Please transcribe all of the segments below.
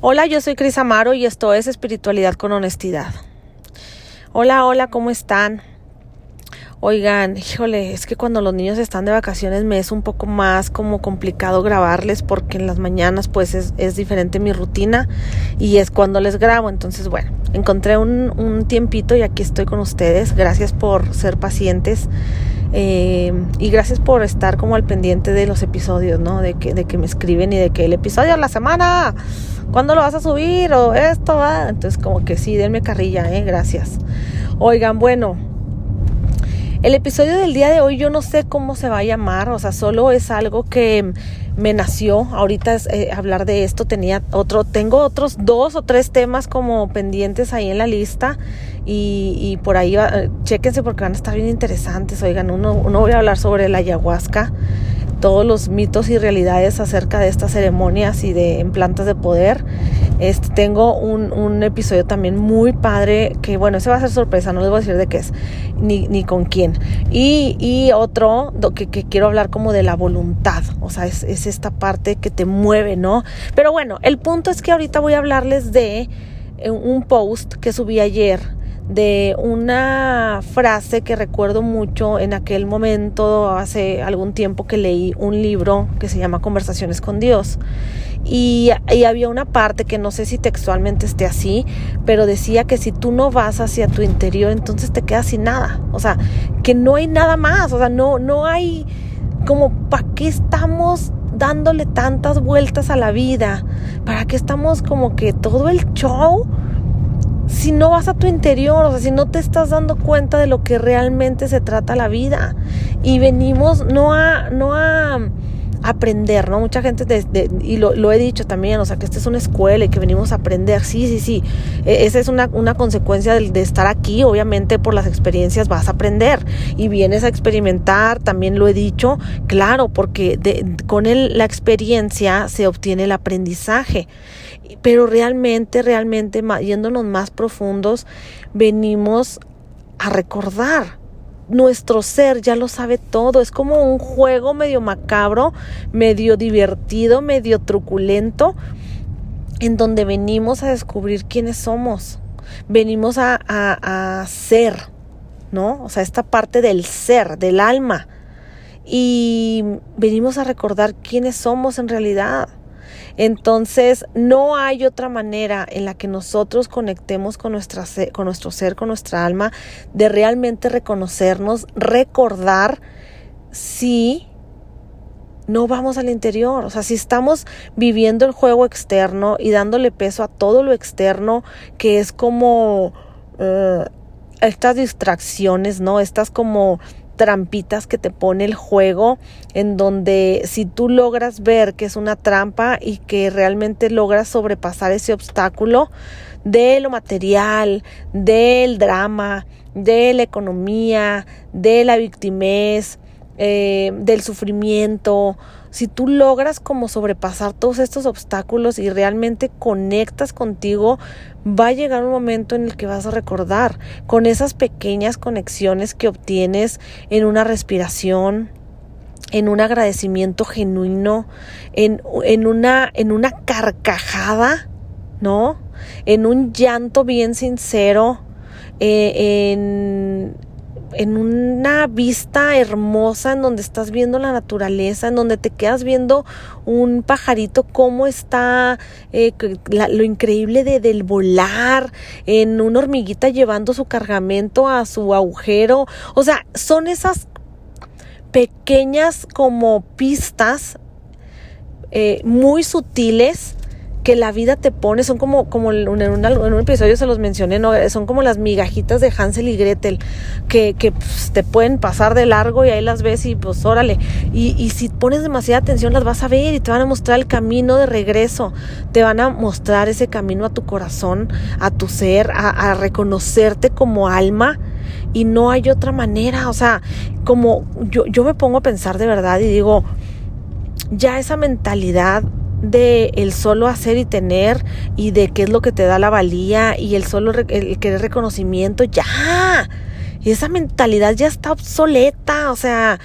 Hola, yo soy Cris Amaro y esto es Espiritualidad con Honestidad. Hola, hola, ¿cómo están? Oigan, híjole, es que cuando los niños están de vacaciones me es un poco más como complicado grabarles porque en las mañanas pues es, diferente mi rutina y es cuando les grabo. Entonces, bueno, encontré un, un tiempito y aquí estoy con ustedes. Gracias por ser pacientes. Eh, y gracias por estar como al pendiente de los episodios, ¿no? De que, de que me escriben y de que el episodio de la semana, ¿cuándo lo vas a subir? O esto, va. Entonces, como que sí, denme carrilla, ¿eh? Gracias. Oigan, bueno, el episodio del día de hoy yo no sé cómo se va a llamar, o sea, solo es algo que me nació ahorita eh, hablar de esto. Tenía otro, tengo otros dos o tres temas como pendientes ahí en la lista y, por ahí, eh, chéquense porque van a estar bien interesantes. Oigan, uno, uno voy a hablar sobre la ayahuasca todos los mitos y realidades acerca de estas ceremonias y de en plantas de poder. Este, tengo un, un, episodio también muy padre que, bueno, ese va a ser sorpresa, no les voy a decir de qué es, ni, ni con quién. Y, y otro que, que, quiero hablar como de la voluntad, o sea, es, es esta parte que te mueve, ¿no? Pero bueno, el punto es que ahorita voy a hablarles de eh, un post que subí ayer de una frase que recuerdo mucho en aquel momento, hace algún tiempo que leí un libro que se llama Conversaciones con Dios. Y, había una parte que no sé si textualmente esté así, pero decía que si tú no vas hacia tu interior, entonces te quedas sin nada. O sea, que no hay nada más. O sea, no, no hay como, ¿para qué estamos dándole tantas vueltas a la vida? ¿Para qué estamos como que todo el show? Si no vas a tu interior, o sea, si no te estás dando cuenta de lo que realmente se trata la vida. Y venimos no a, no a aprender, ¿no? Mucha gente, y lo, he dicho también, o sea, que esta es una escuela y que venimos a aprender. Sí, sí, sí. E, esa es una, consecuencia de, de, estar aquí. Obviamente, por las experiencias vas a aprender y vienes a experimentar, también lo he dicho, claro, porque con el, la experiencia se obtiene el aprendizaje pero realmente, realmente, yéndonos más profundos, venimos a recordar. Nuestro ser ya lo sabe todo, es como un juego medio macabro, medio divertido, medio truculento, en donde venimos a descubrir quiénes somos, venimos a, a, a ser, ¿no? O sea, esta parte del ser, del alma, y venimos a recordar quiénes somos en realidad. Entonces, no hay otra manera en la que nosotros conectemos con, nuestra, con nuestro ser, con nuestra alma, de realmente reconocernos, recordar si no vamos al interior. O sea, si estamos viviendo el juego externo y dándole peso a todo lo externo, que es como eh, estas distracciones, ¿no? Estas como trampitas que te pone el juego, en donde si tú logras ver que es una trampa y que realmente logras sobrepasar ese obstáculo de lo material, del drama, de la economía, de la victimez, eh, del sufrimiento, si tú logras como sobrepasar todos estos obstáculos y realmente conectas contigo, va a llegar un momento en el que vas a recordar con esas pequeñas conexiones que obtienes en una respiración, en un agradecimiento genuino, en, en, una, en una carcajada, ¿no? En un llanto bien sincero, eh, en en una vista hermosa en donde estás viendo la naturaleza, en donde te quedas viendo un pajarito, cómo está eh, lo increíble de, del volar, en una hormiguita llevando su cargamento a su agujero. O sea, son esas pequeñas como pistas eh, muy sutiles que la vida te pone, son como, como en, un, episodio se los mencioné, ¿no? son como las migajitas de Hansel y Gretel, que, que pues, te pueden pasar de largo y ahí las ves y pues órale. Y, y si pones demasiada atención las vas a ver y te van a mostrar el camino de regreso, te van a mostrar ese camino a tu corazón, a tu ser, a, a reconocerte como alma y no hay otra manera, o sea, como yo, yo me pongo a pensar de verdad y digo, ya esa mentalidad de el solo hacer y tener y de qué es lo que te da la valía y el solo el querer reconocimiento, ya. Y esa mentalidad ya está obsoleta, o sea,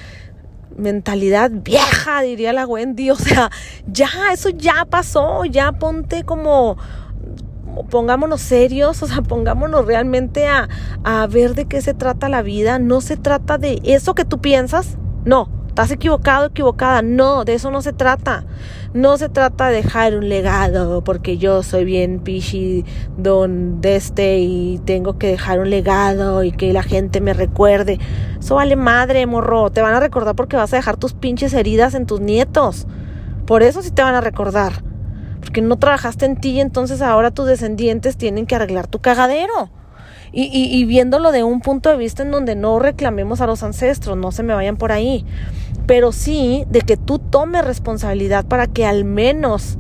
mentalidad vieja, diría la Wendy. O sea, ya, eso ya pasó, ya ponte como pongámonos serios, o sea, pongámonos realmente a, a, ver de qué se trata la vida. No se trata de eso que tú piensas, no, estás equivocado, equivocada. No, de eso no se trata. No se trata de dejar un legado porque yo soy bien pichi don de este y tengo que dejar un legado y que la gente me recuerde. Eso vale madre, morro. Te van a recordar porque vas a dejar tus pinches heridas en tus nietos. Por eso sí te van a recordar. Porque no trabajaste en ti y entonces ahora tus descendientes tienen que arreglar tu cagadero. Y, y, viéndolo de un punto de vista en donde no reclamemos a los ancestros, no se me vayan por ahí, pero sí de que tú tomes responsabilidad para que al menos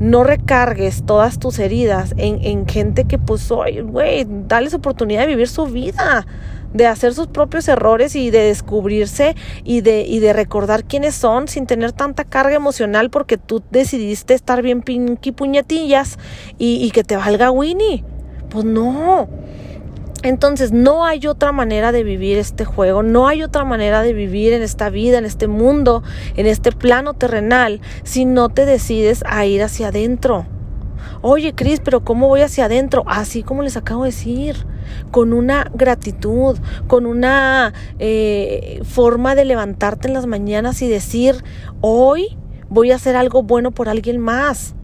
no recargues todas tus heridas en, en gente que pues, güey, dales oportunidad de vivir su vida, de hacer sus propios errores y de descubrirse y de, y de recordar quiénes son sin tener tanta carga emocional porque tú decidiste estar bien pinky puñetillas y, y que te valga Winnie. Pues no. Entonces no hay otra manera de vivir este juego, no hay otra manera de vivir en esta vida, en este mundo, en este plano terrenal, si no te decides a ir hacia adentro. Oye, Cris, pero ¿cómo voy hacia adentro? Así como les acabo de decir, con una gratitud, con una eh, forma de levantarte en las mañanas y decir, hoy voy a hacer algo bueno por alguien más.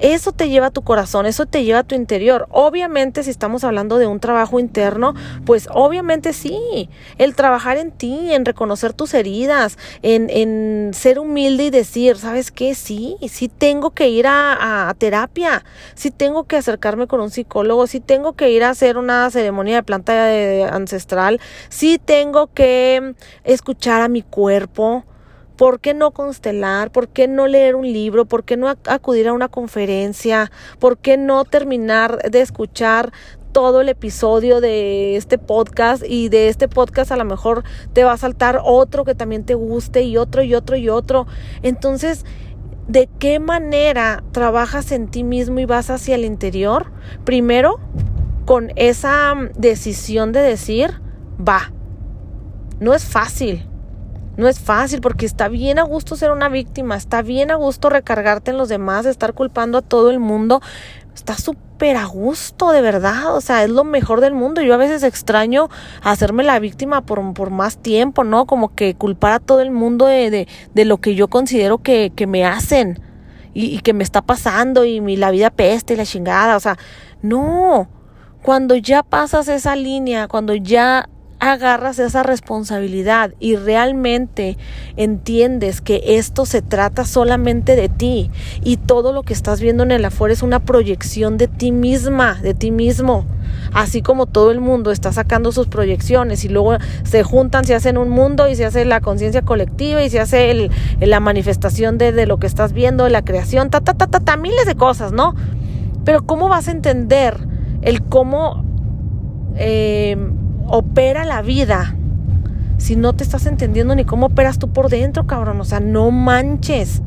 Eso te lleva a tu corazón, eso te lleva a tu interior. Obviamente, si estamos hablando de un trabajo interno, pues obviamente sí. El trabajar en ti, en reconocer tus heridas, en, en ser humilde y decir, ¿sabes qué? Sí, sí tengo que ir a, a, terapia, sí tengo que acercarme con un psicólogo, sí tengo que ir a hacer una ceremonia de planta ancestral, sí tengo que escuchar a mi cuerpo ¿Por qué no constelar? ¿Por qué no leer un libro? ¿Por qué no acudir a una conferencia? ¿Por qué no terminar de escuchar todo el episodio de este podcast y de este podcast a lo mejor te va a saltar otro que también te guste y otro y otro y otro? Entonces, ¿de qué manera trabajas en ti mismo y vas hacia el interior? Primero, con esa decisión de decir, va. No es fácil no es fácil porque está bien a gusto ser una víctima, está bien a gusto recargarte en los demás, estar culpando a todo el mundo. Está súper a gusto, de verdad. O sea, es lo mejor del mundo. Yo a veces extraño hacerme la víctima por, por más tiempo, ¿no? Como que culpar a todo el mundo de, de, lo que yo considero que, que me hacen y, y que me está pasando y mi, la vida peste y la chingada. O sea, no. Cuando ya pasas esa línea, cuando ya agarras esa responsabilidad y realmente entiendes que esto se trata solamente de ti y todo lo que estás viendo en el afuera es una proyección de ti misma, de ti mismo. Así como todo el mundo está sacando sus proyecciones y luego se juntan, se hacen un mundo y se hace la conciencia colectiva y se hace la manifestación de, lo que estás viendo, la creación, ta, ta, ta, ta, ta, miles de cosas, ¿no? Pero ¿cómo vas a entender el cómo... Eh, opera la vida si no te estás entendiendo ni cómo operas tú por dentro, cabrón? O sea, no manches.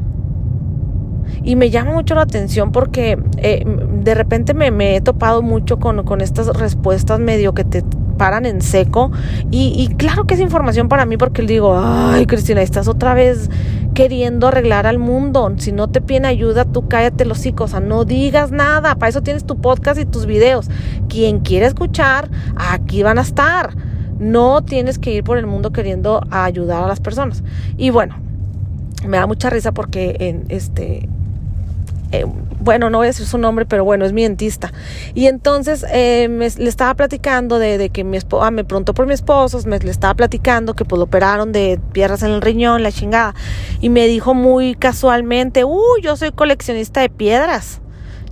Y me llama mucho la atención porque eh, de repente me, he topado mucho con, con, estas respuestas medio que te paran en seco. Y, y claro que es información para mí porque digo, ay, Cristina, estás otra vez queriendo arreglar al mundo. Si no te piden ayuda, tú cállate los hijos. O sea, no digas nada. Para eso tienes tu podcast y tus videos. Quien quiere escuchar, aquí van a estar. No tienes que ir por el mundo queriendo ayudar a las personas. Y bueno, me da mucha risa porque en este eh, bueno, no voy a decir su nombre, pero bueno, es mi dentista. Y entonces eh, le estaba platicando de, que mi esposa, ah, me preguntó por mi esposo, me, le estaba platicando que pues lo operaron de piedras en el riñón, la chingada. Y me dijo muy casualmente, uy, yo soy coleccionista de piedras.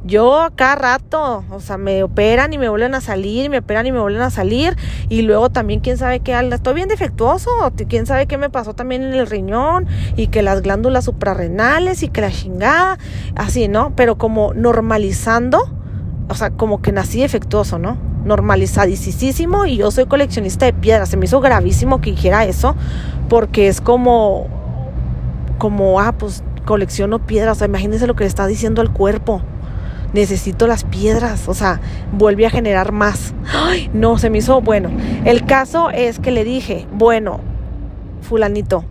Yo acá rato, o sea, me operan y me vuelven a salir, me operan y me vuelven a salir. Y luego también, quién sabe qué, estoy bien defectuoso, quién sabe qué me pasó también en el riñón y que las glándulas suprarrenales y que la chingada, así, ¿no? Pero como normalizando, o sea, como que nací defectuoso, ¿no? Normalizadísimo y yo soy coleccionista de piedras. Se me hizo gravísimo que dijera eso porque es como, como, ah, pues colecciono piedras. O sea, imagínense lo que le está diciendo al cuerpo necesito las piedras, o sea, vuelve a generar más. Ay, no, se me hizo bueno. El caso es que le dije, bueno, fulanito,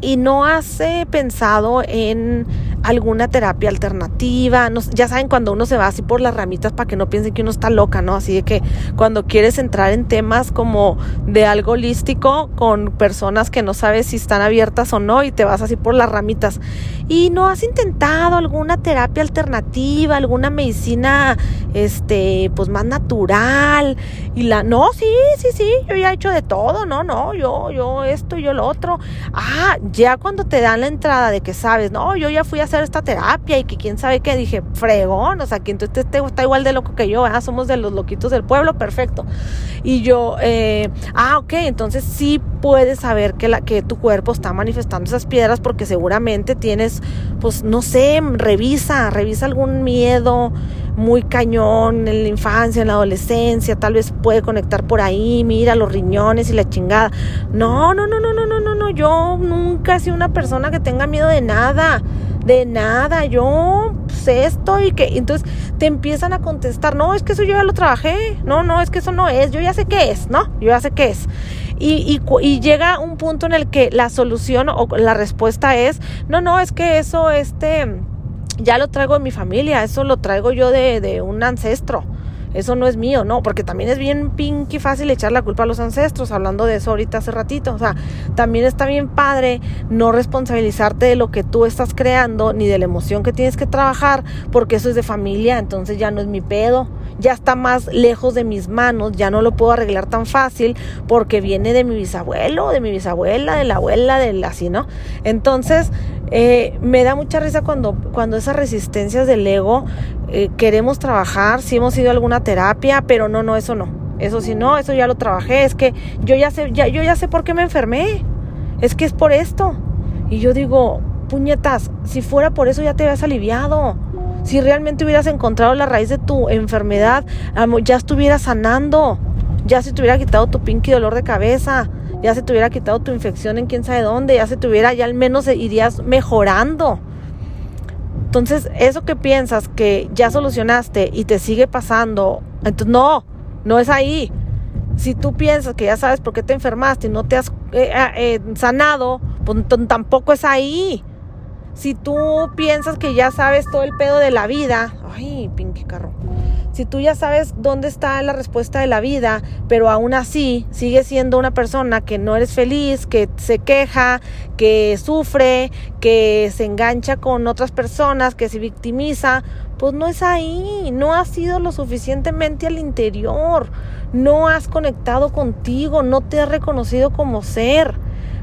y no has pensado en alguna terapia alternativa. ya saben, cuando uno se va así por las ramitas para que no piensen que uno está loca, ¿no? Así de que cuando quieres entrar en temas como de algo holístico con personas que no sabes si están abiertas o no y te vas así por las ramitas. Y no has intentado alguna terapia alternativa, alguna medicina, este, pues más natural. Y la, no, sí, sí, sí, yo ya he hecho de todo, no, no, yo, yo esto, yo lo otro. Ah, ya cuando te dan la entrada de que sabes, no, yo ya fui a hacer esta terapia y que quién sabe qué, dije, fregón, o sea, que entonces te, está igual de loco que yo, ¿verdad? somos de los loquitos del pueblo, perfecto. Y yo, eh, ah, ok, entonces sí puedes saber que, la, que tu cuerpo está manifestando esas piedras porque seguramente tienes, pues, no sé, revisa, revisa algún miedo muy cañón en la infancia, en la adolescencia, tal vez puede conectar por ahí, mira los riñones y la chingada. No, no, no, no, no, no, no, no, yo nunca he sido una persona que tenga miedo de nada de nada, yo sé esto y que entonces te empiezan a contestar, no, es que eso yo ya lo trabajé, no, no, es que eso no es, yo ya sé qué es, ¿no? Yo ya sé qué es. Y, y, llega un punto en el que la solución o la respuesta es, no, no, es que eso, este, ya lo traigo de mi familia, eso lo traigo yo de, de un ancestro eso no es mío, no, porque también es bien pinky fácil echar la culpa a los ancestros, hablando de eso ahorita hace ratito, o sea, también está bien padre no responsabilizarte de lo que tú estás creando, ni de la emoción que tienes que trabajar, porque eso es de familia, entonces ya no es mi pedo, ya está más lejos de mis manos, ya no lo puedo arreglar tan fácil, porque viene de mi bisabuelo, de mi bisabuela, de la abuela, de así, ¿no? Entonces, eh, me da mucha risa cuando, cuando esas resistencias del ego eh, queremos trabajar, si hemos ido a alguna terapia, pero no, no, eso no. Eso sí, no, eso ya lo trabajé. Es que yo ya sé, ya, yo ya sé por qué me enfermé. Es que es por esto. Y yo digo, puñetas, si fuera por eso ya te habías aliviado. Si realmente hubieras encontrado la raíz de tu enfermedad, ya estuvieras sanando. Ya se te hubiera quitado tu pinky dolor de cabeza ya se te hubiera quitado tu infección en quién sabe dónde, ya se te hubiera, ya al menos irías mejorando. Entonces, eso que piensas que ya solucionaste y te sigue pasando, entonces no, no es ahí. Si tú piensas que ya sabes por qué te enfermaste y no te has eh, eh, eh, sanado, pues tampoco es ahí. Si tú piensas que ya sabes todo el pedo de la vida, ay, pinky carro. Si tú ya sabes dónde está la respuesta de la vida, pero aún así sigues siendo una persona que no eres feliz, que se queja, que sufre, que se engancha con otras personas, que se victimiza, pues no es ahí, no has sido lo suficientemente al interior, no has conectado contigo, no te has reconocido como ser.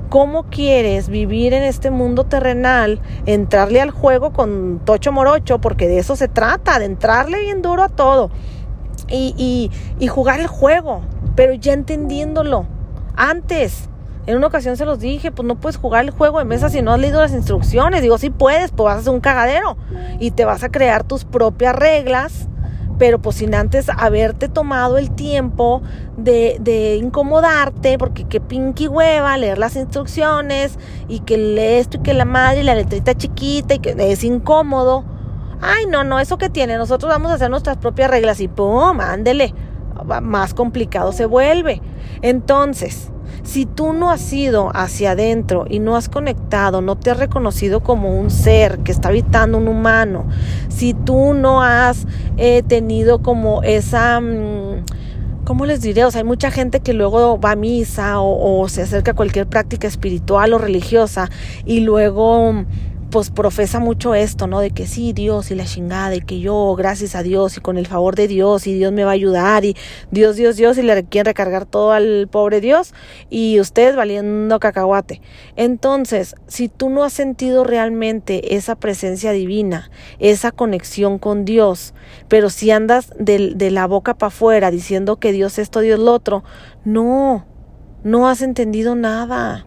¿Cómo quieres vivir en este mundo terrenal? Entrarle al juego con tocho morocho, porque de eso se trata, de entrarle bien duro a todo. Y, y, jugar el juego, pero ya entendiéndolo. Antes, en una ocasión se los dije, pues no puedes jugar el juego de mesa si no has leído las instrucciones. Digo, sí puedes, pues vas a hacer un cagadero y te vas a crear tus propias reglas pero pues sin antes haberte tomado el tiempo de, de incomodarte, porque qué pinky hueva leer las instrucciones y que lee esto y que la madre y la letrita chiquita y que es incómodo. Ay, no, no, eso que tiene, nosotros vamos a hacer nuestras propias reglas y pum, ándele, más complicado se vuelve. Entonces, si tú no has ido hacia adentro y no has conectado, no te has reconocido como un ser que está habitando un humano, si tú no has eh, tenido como esa... Mm, ¿Cómo les diré? O sea, hay mucha gente que luego va a misa o, o se acerca a cualquier práctica espiritual o religiosa y luego pues profesa mucho esto, ¿no? De que sí, Dios y la chingada, y que yo, gracias a Dios y con el favor de Dios, y Dios me va a ayudar, y Dios, Dios, Dios, y le quieren recargar todo al pobre Dios, y ustedes valiendo cacahuate. Entonces, si tú no has sentido realmente esa presencia divina, esa conexión con Dios, pero si andas de, de la boca para afuera diciendo que Dios esto, Dios lo otro, no, no has entendido nada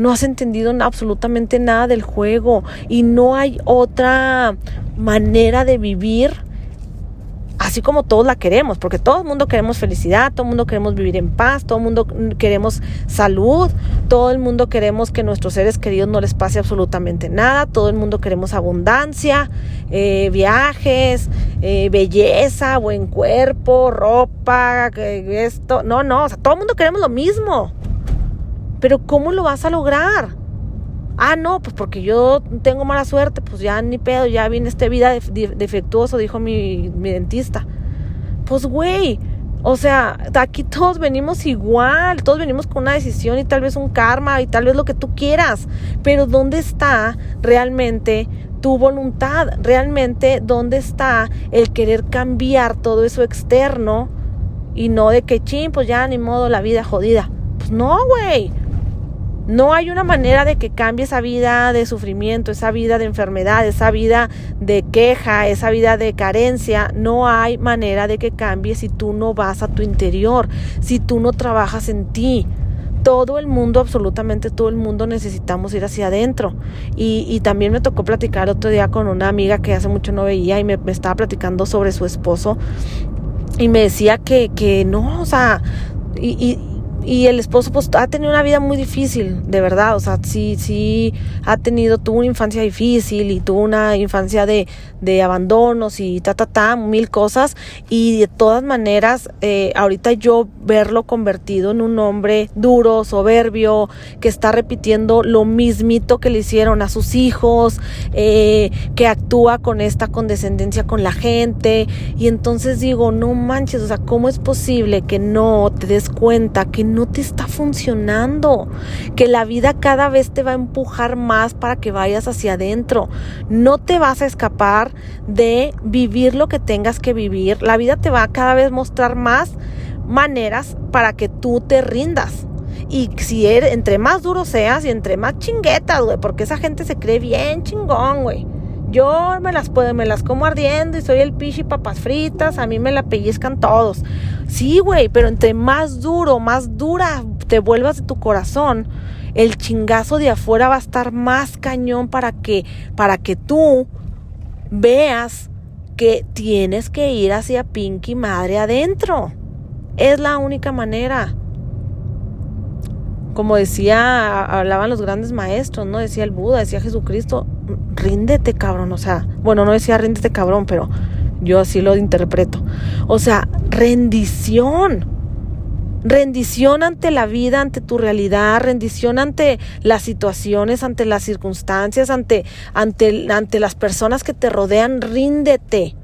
no has entendido absolutamente nada del juego y no hay otra manera de vivir así como todos la queremos, porque todo el mundo queremos felicidad, todo el mundo queremos vivir en paz, todo el mundo queremos salud, todo el mundo queremos que nuestros seres queridos no les pase absolutamente nada, todo el mundo queremos abundancia, eh, viajes, eh, belleza, buen cuerpo, ropa, esto, no, no, o sea, todo el mundo queremos lo mismo Pero ¿cómo lo vas a lograr? Ah, no, pues porque yo tengo mala suerte, pues ya ni pedo, ya viene esta vida defectuoso, dijo mi, mi dentista. Pues güey, o sea, aquí todos venimos igual, todos venimos con una decisión y tal vez un karma y tal vez lo que tú quieras, pero ¿dónde está realmente tu voluntad? ¿Realmente dónde está el querer cambiar todo eso externo y no de que ching, pues ya ni modo la vida jodida? Pues no, güey. No hay una manera de que cambie esa vida de sufrimiento, esa vida de enfermedad, esa vida de queja, esa vida de carencia. No hay manera de que cambie si tú no vas a tu interior, si tú no trabajas en ti. Todo el mundo, absolutamente todo el mundo necesitamos ir hacia adentro. Y, también me tocó platicar otro día con una amiga que hace mucho no veía y me, estaba platicando sobre su esposo y me decía que, que no, o sea, y, y el esposo pues ha tenido una vida muy difícil, de verdad, o sea, sí, sí ha tenido, tuvo una infancia difícil y tuvo una infancia de, de abandonos y ta, ta, ta, mil cosas. Y de todas maneras, eh, ahorita yo verlo convertido en un hombre duro, soberbio, que está repitiendo lo mismito que le hicieron a sus hijos, eh, que actúa con esta condescendencia con la gente. Y entonces digo, no manches, o sea, ¿cómo es posible que no te des cuenta que no te está funcionando, que la vida cada vez te va a empujar más para que vayas hacia adentro. No te vas a escapar de vivir lo que tengas que vivir. La vida te va a cada vez mostrar más maneras para que tú te rindas. Y si entre más duro seas y entre más chinguetas, güey, porque esa gente se cree bien chingón, güey. Yo me las puedo, me las como ardiendo y soy el pichi papas fritas, a mí me la pellizcan todos. Sí, güey, pero entre más duro, más dura te vuelvas de tu corazón, el chingazo de afuera va a estar más cañón para que, para que tú veas que tienes que ir hacia Pinky Madre adentro. Es la única manera como decía, hablaban los grandes maestros, ¿no? Decía el Buda, decía Jesucristo, ríndete, cabrón. O sea, bueno, no decía ríndete, cabrón, pero yo así lo interpreto. O sea, rendición. Rendición ante la vida, ante tu realidad, rendición ante las situaciones, ante las circunstancias, ante, ante, ante las personas que te rodean, ríndete.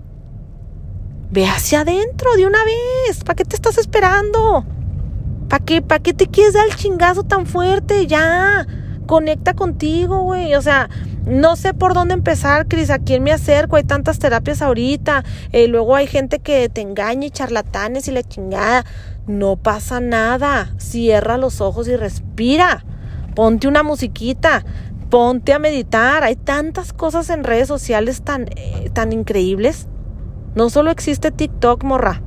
Ve hacia adentro de una vez. ¿Para qué te estás esperando? ¿Para qué, ¿Para qué te quieres dar el chingazo tan fuerte? Ya, conecta contigo, güey. O sea, no sé por dónde empezar, Cris. ¿A quién me acerco? Hay tantas terapias ahorita. Eh, luego hay gente que te engaña y charlatanes y la chingada. No pasa nada. Cierra los ojos y respira. Ponte una musiquita. Ponte a meditar. Hay tantas cosas en redes sociales tan, eh, tan increíbles. No solo existe TikTok, morra.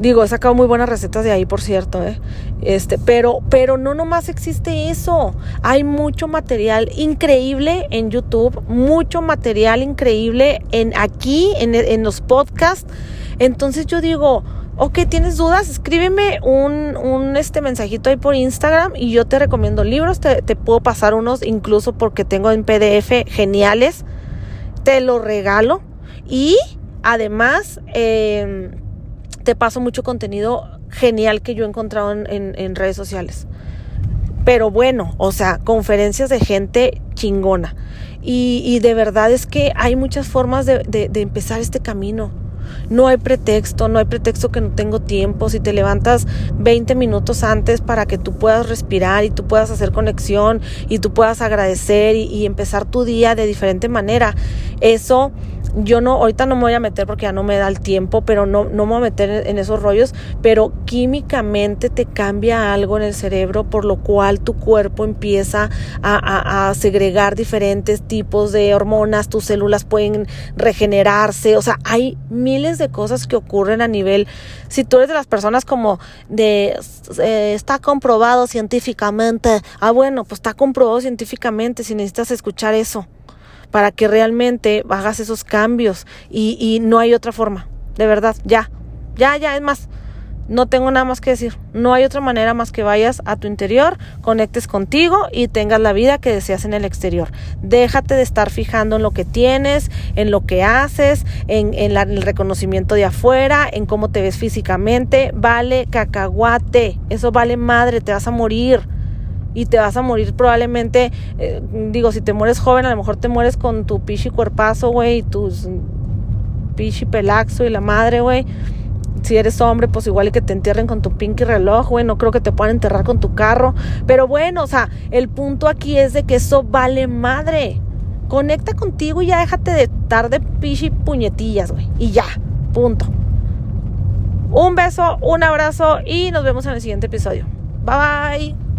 Digo, he sacado muy buenas recetas de ahí, por cierto, ¿eh? Este, pero, pero no nomás existe eso. Hay mucho material increíble en YouTube, mucho material increíble en aquí, en, en los podcasts. Entonces yo digo, ok, ¿tienes dudas? Escríbeme un, un este mensajito ahí por Instagram y yo te recomiendo libros. Te, te puedo pasar unos incluso porque tengo en PDF geniales. Te lo regalo. Y además, eh, te paso mucho contenido genial que yo he encontrado en, redes sociales. Pero bueno, o sea, conferencias de gente chingona. Y, de verdad es que hay muchas formas de, empezar este camino. No hay pretexto, no hay pretexto que no tengo tiempo. Si te levantas 20 minutos antes para que tú puedas respirar y tú puedas hacer conexión y tú puedas agradecer y empezar tu día de diferente manera, eso yo no, ahorita no me voy a meter porque ya no me da el tiempo, pero no, no me voy a meter en, esos rollos, pero químicamente te cambia algo en el cerebro, por lo cual tu cuerpo empieza a, a, segregar diferentes tipos de hormonas, tus células pueden regenerarse, o sea, hay miles de cosas que ocurren a nivel, si tú eres de las personas como de, eh, está comprobado científicamente, ah bueno, pues está comprobado científicamente, si necesitas escuchar eso para que realmente hagas esos cambios y, y no hay otra forma, de verdad, ya, ya, ya, es más, no tengo nada más que decir. No hay otra manera más que vayas a tu interior, conectes contigo y tengas la vida que deseas en el exterior. Déjate de estar fijando en lo que tienes, en lo que haces, en, el reconocimiento de afuera, en cómo te ves físicamente. Vale cacahuate. Eso vale madre, te vas a morir. Y te vas a morir probablemente, eh, digo, si te mueres joven, a lo mejor te mueres con tu pichi cuerpazo, güey, y tus pichi pelaxo y la madre, güey si eres hombre, pues igual que te entierren con tu pinky reloj, güey, no creo que te puedan enterrar con tu carro. Pero bueno, o sea, el punto aquí es de que eso vale madre. Conecta contigo y ya déjate de estar de pichi puñetillas, güey. Y ya, punto. Un beso, un abrazo y nos vemos en el siguiente episodio. Bye bye.